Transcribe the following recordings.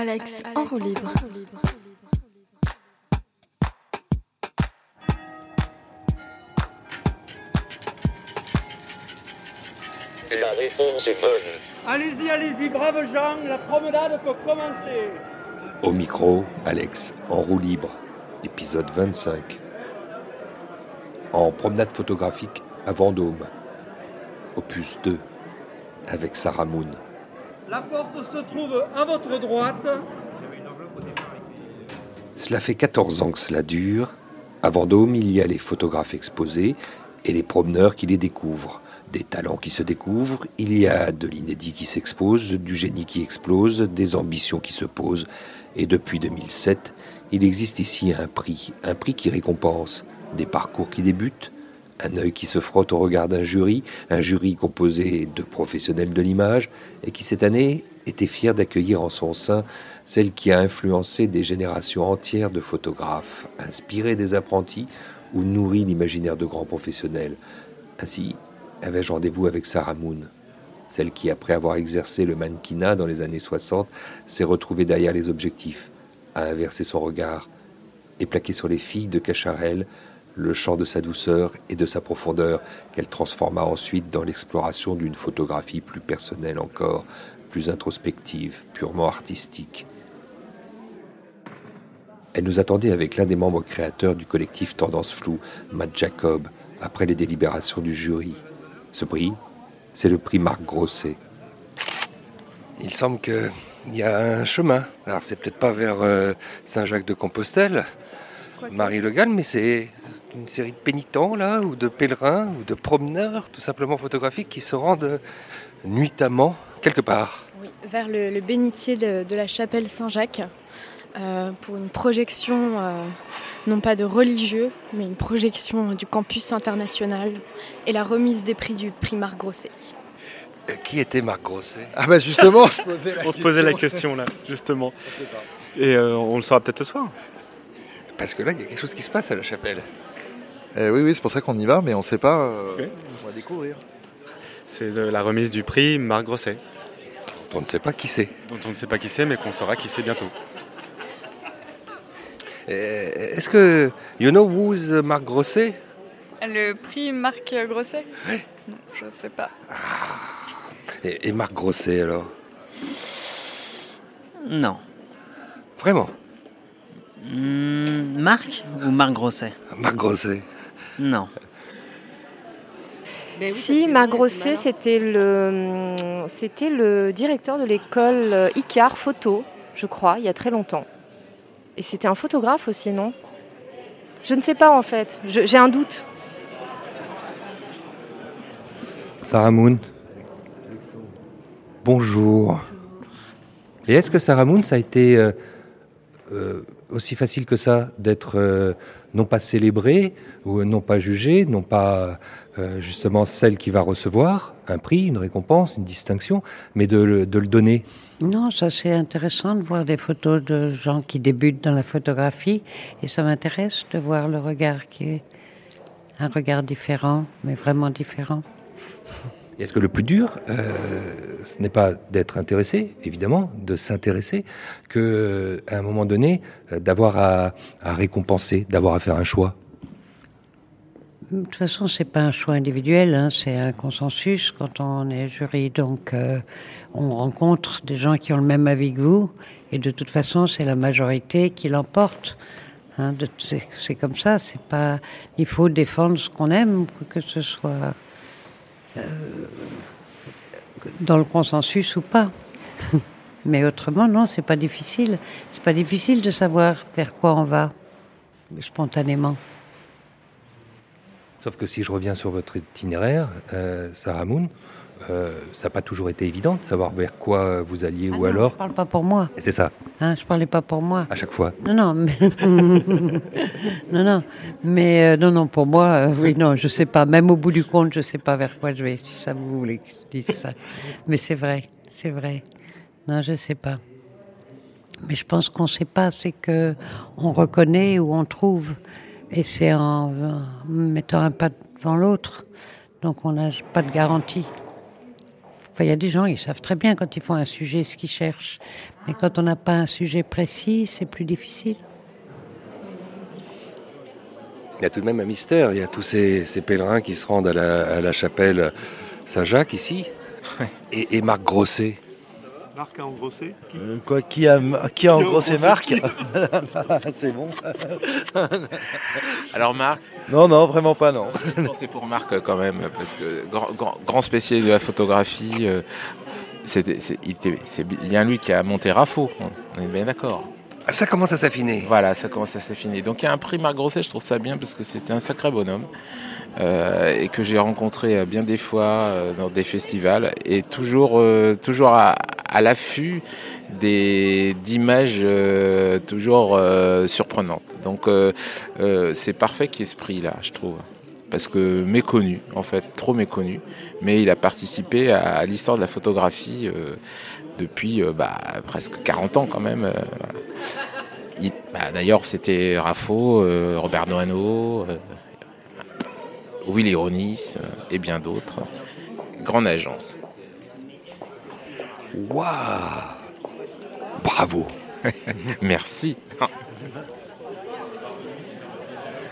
Alex en roue libre. La réponse est bonne. Allez-y, allez-y, braves gens, la promenade peut commencer. Au micro, Alex, en roue libre, épisode 25. En promenade photographique à Vendôme, opus 2, avec Sarah Moon. La porte se trouve à votre droite. Cela fait 14 ans que cela dure. À Vendôme, il y a les photographes exposés et les promeneurs qui les découvrent. Des talents qui se découvrent, il y a de l'inédit qui s'expose, du génie qui explose, des ambitions qui se posent. Et depuis 2007, il existe ici un prix, un prix qui récompense des parcours qui débutent, un œil qui se frotte au regard d'un jury, un jury composé de professionnels de l'image, et qui cette année était fier d'accueillir en son sein celle qui a influencé des générations entières de photographes, inspiré des apprentis ou nourri l'imaginaire de grands professionnels. Ainsi, avais-je rendez-vous avec Sarah Moon, celle qui, après avoir exercé le mannequinat dans les années 60, s'est retrouvée derrière les objectifs, a inversé son regard et plaqué sur les filles de Cacharel le chant de sa douceur et de sa profondeur, qu'elle transforma ensuite dans l'exploration d'une photographie plus personnelle encore, plus introspective, purement artistique. Elle nous attendait avec l'un des membres créateurs du collectif Tendance Floue, Matt Jacob, après les délibérations du jury. Ce prix, c'est le prix Marc Grosset. Il semble qu'il y a un chemin. Alors, c'est peut-être pas vers euh, Saint-Jacques-de-Compostelle, Marie Le Gall, mais c'est une série de pénitents, là, ou de pèlerins, ou de promeneurs, tout simplement photographiques, qui se rendent nuitamment quelque part. Oui, vers le, le bénitier de, de la chapelle Saint-Jacques, euh, pour une projection, euh, non pas de religieux, mais une projection du campus international et la remise des prix du prix Marc Grosset. Euh, qui était Marc Grosset? Ah bah justement, on se posait la On se posait la question là, justement. Et euh, on le saura peut-être ce soir. Parce que là, il y a quelque chose qui se passe à la chapelle. Eh oui, oui, c'est pour ça qu'on y va, mais on ne sait pas euh, qu'on va découvrir. C'est de la remise du prix Marc Grosset, On ne sait pas qui c'est. dont on ne sait pas qui c'est, mais qu'on saura qui c'est bientôt. Euh, Est-ce que you know who's Marc Grosset? Le prix Marc Grosset? Non, Je sais pas. et, et Marc Grosset alors? Non. Vraiment? Hmm, Marc ou Marc Grosset? Marc Grosset. Non. Si, Marc Grosset, c'était le, c'était le directeur de l'école euh, Icar Photo, je crois, il y a très longtemps. Et c'était un photographe aussi, non? Je ne sais pas en fait, Je- j'ai un doute. Sarah Moon. Bonjour. Et est-ce que Sarah Moon, ça a été euh, euh, aussi facile que ça d'être euh, non pas célébrée ou non pas jugée, non pas euh, justement celle qui va recevoir un prix, une récompense, une distinction, mais de le donner Non, ça c'est intéressant de voir des photos de gens qui débutent dans la photographie et ça m'intéresse de voir le regard qui est un regard différent, mais vraiment différent. Est-ce que le plus dur, euh, ce n'est pas d'être intéressé, évidemment, de s'intéresser, que à un moment donné, euh, d'avoir à, récompenser, d'avoir à faire un choix? De toute façon, c'est pas un choix individuel, hein, c'est un consensus quand on est jury. Donc, euh, on rencontre des gens qui ont le même avis que vous, et de toute façon, c'est la majorité qui l'emporte. Hein, c'est comme ça. C'est pas. Il faut défendre ce qu'on aime, que ce soit dans le consensus ou pas. Mais autrement, non, c'est pas difficile. C'est pas difficile de savoir vers quoi on va spontanément. Sauf que si je reviens sur votre itinéraire, euh, Sarah Moon, euh, ça n'a pas toujours été évident de savoir vers quoi vous alliez Ah ou non, alors. Je parle pas pour moi. C'est ça, Hein, je parlais pas pour moi. à chaque fois. Non, non, mais non, non, mais euh, non, non, pour moi, euh, oui, non, je sais pas. Même au bout du compte, je sais pas vers quoi je vais. Si ça vous voulez que je dise ça, mais c'est vrai, c'est vrai. Non, je sais pas. Mais je pense qu'on sait pas, c'est que on reconnaît ou on trouve, et c'est en, en mettant un pas devant l'autre. Donc on n'a pas de garantie. Enfin, il y a des gens, ils savent très bien quand ils font un sujet ce qu'ils cherchent. Mais quand on n'a pas un sujet précis, c'est plus difficile. Il y a tout de même un mystère. Il y a tous ces, ces pèlerins qui se rendent à la, à la chapelle Saint-Jacques ici. Et, et Marc Grosset. Marc a engrossé Euh, quoi, qui a, qui a engrossé Marc C'est bon. Alors Marc Non, non, vraiment pas, non. C'est pour Marc euh, quand même, parce que grand, grand, grand spécialiste de la photographie, euh, c'était- c'est il était- c'est bien lui qui a monté Rafo, on est bien d'accord. Ah, Ça commence à s'affiner. Voilà, ça commence à s'affiner. Donc il y a un prix Marc Grosset, je trouve ça bien parce que c'était un sacré bonhomme euh, et que j'ai rencontré euh, bien des fois euh, dans des festivals et toujours, euh, toujours à, à l'affût des d'images euh, toujours euh, surprenantes. Donc euh, c'est parfait qu'il y ait ce prix-là, je trouve. Parce que méconnu, en fait, trop méconnu. Mais il a participé à, l'histoire de la photographie depuis bah, presque 40 ans quand même. bah, D'ailleurs, c'était Raffo, Robert Noano, Willy Ronis et bien d'autres. Grande agence. Waouh Bravo Merci.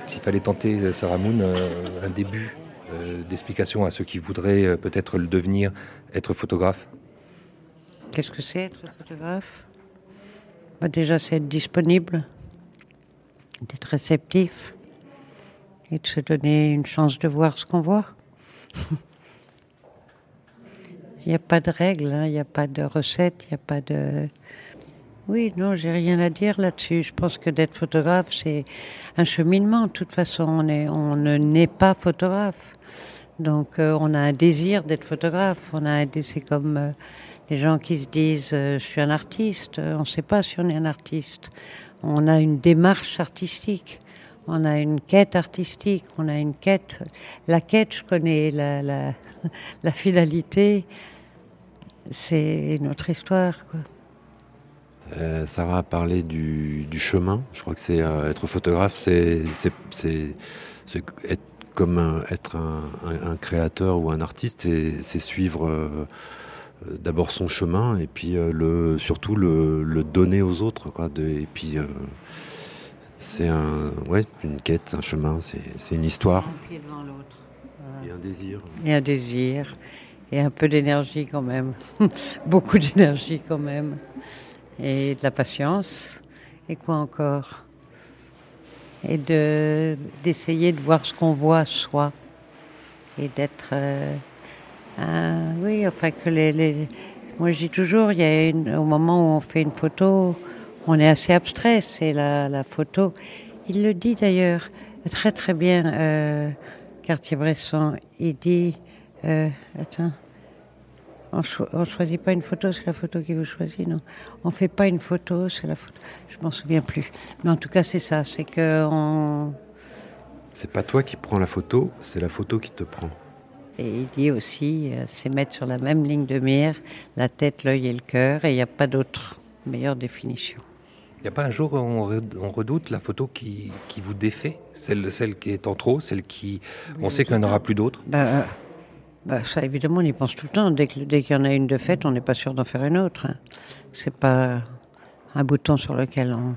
S'il fallait tenter, euh, Sarah Moon, euh, un début euh, d'explication à ceux qui voudraient euh, peut-être le devenir, être photographe. Qu'est-ce que c'est être photographe? Bah, Déjà, c'est être disponible, d'être réceptif et de se donner une chance de voir ce qu'on voit. Il n'y a pas de règles, hein, il n'y a pas de recette, il n'y a pas de... Oui, non, j'ai rien à dire là-dessus. Je pense que d'être photographe, c'est un cheminement. De toute façon, on, ne naît pas photographe. Donc, euh, on a un désir d'être photographe. On a c'est comme euh, les gens qui se disent euh, je suis un artiste. On ne sait pas si on est un artiste. On a une démarche artistique. On a une quête artistique. On a une quête. La quête, je connais la, la, la finalité. C'est notre histoire, quoi. Euh, Sarah a parlé du, du chemin. Je crois que c'est euh, être photographe, c'est être comme un- être un, un- un créateur ou un artiste, et c'est suivre euh, d'abord son chemin et puis euh, le surtout le, le donner aux autres, quoi. De- et puis euh, c'est un ouais une quête, un chemin, c'est c'est une histoire Un pied devant l'autre. et un désir. Et un désir. Et un peu d'énergie quand même. Beaucoup d'énergie quand même. Et de la patience. Et quoi encore? Et de d'essayer de voir ce qu'on voit soi. Et d'être... euh, oui, enfin que les, Moi je dis toujours, il y a au moment où on fait une photo, on est assez abstrait. C'est la, la photo. Il le dit d'ailleurs très très bien, euh, Cartier-Bresson. Il dit... Euh, attends. On ne choisit pas une photo, c'est la photo qui vous choisit, non? On fait pas une photo, c'est la photo. Je m'en souviens plus. Mais en tout cas, c'est ça. C'est que on. C'est pas toi qui prends la photo, c'est la photo qui te prend. Et il dit aussi, euh, c'est mettre sur la même ligne de mire la tête, l'œil et le cœur, et il n'y a pas d'autre meilleure définition. Il n'y a pas un jour où on, re- on redoute la photo qui, qui vous défait? Celle, celle qui est en trop, celle qui... on sait qu'il n'y en aura plus d'autres? Bah, euh, bah, ça, évidemment, on y pense tout le temps. Dès que- dès qu'il y en a une de faite, on n'est pas sûr d'en faire une autre. hein. C'est pas un bouton sur lequel on,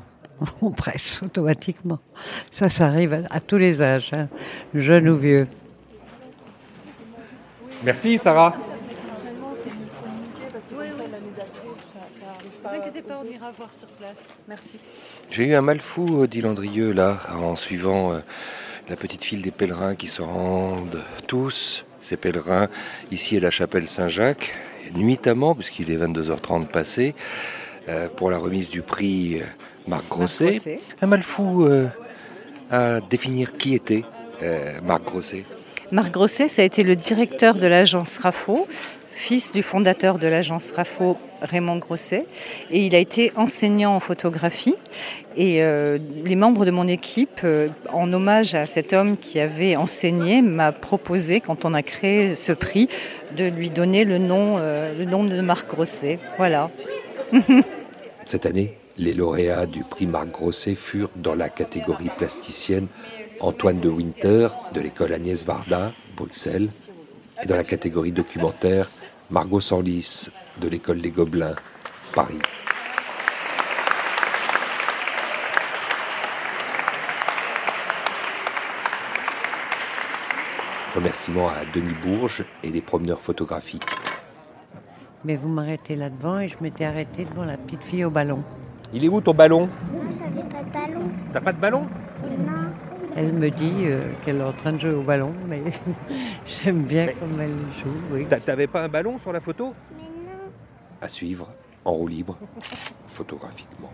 on presse automatiquement. Ça, ça arrive à, à tous les âges, hein, jeunes ou vieux. Merci Sarah. Ne vous inquiétez pas, on ira voir sur place. Merci. J'ai eu un mal fou, euh, dit Landrieux, là, en suivant euh, la petite file des pèlerins qui se rendent tous, ces pèlerins, ici à la chapelle Saint-Jacques, nuitamment, puisqu'il est 22h30 passé, euh, pour la remise du prix euh, Marc Grosset. Un mal fou euh, à définir qui était euh, Marc Grosset. Marc Grosset, ça a été le directeur de l'agence RAFO, fils du fondateur de l'agence RAFO, Raymond Grosset. Et il a été enseignant en photographie. Et euh, les membres de mon équipe, euh, en hommage à cet homme qui avait enseigné, m'a proposé, quand on a créé ce prix, de lui donner le nom, euh, le nom de Marc Grosset. Voilà. Cette année, les lauréats du prix Marc Grosset furent dans la catégorie plasticienne Antoine de Winter de l'école Agnès Varda, Bruxelles, et dans la catégorie documentaire Margot Sorlis, de l'école des Gobelins, Paris. Remerciements à Denis Bourges et les promeneurs photographiques. Mais vous m'arrêtez là devant et je m'étais arrêtée devant la petite fille au ballon. Il est où ton ballon? Moi, j'avais pas de ballon. T'as pas de ballon? Non. Elle me dit euh, qu'elle est en train de jouer au ballon, mais j'aime bien comme elle joue. Oui. T'avais pas un ballon sur la photo? Mais non. À suivre, en roue libre, photographiquement.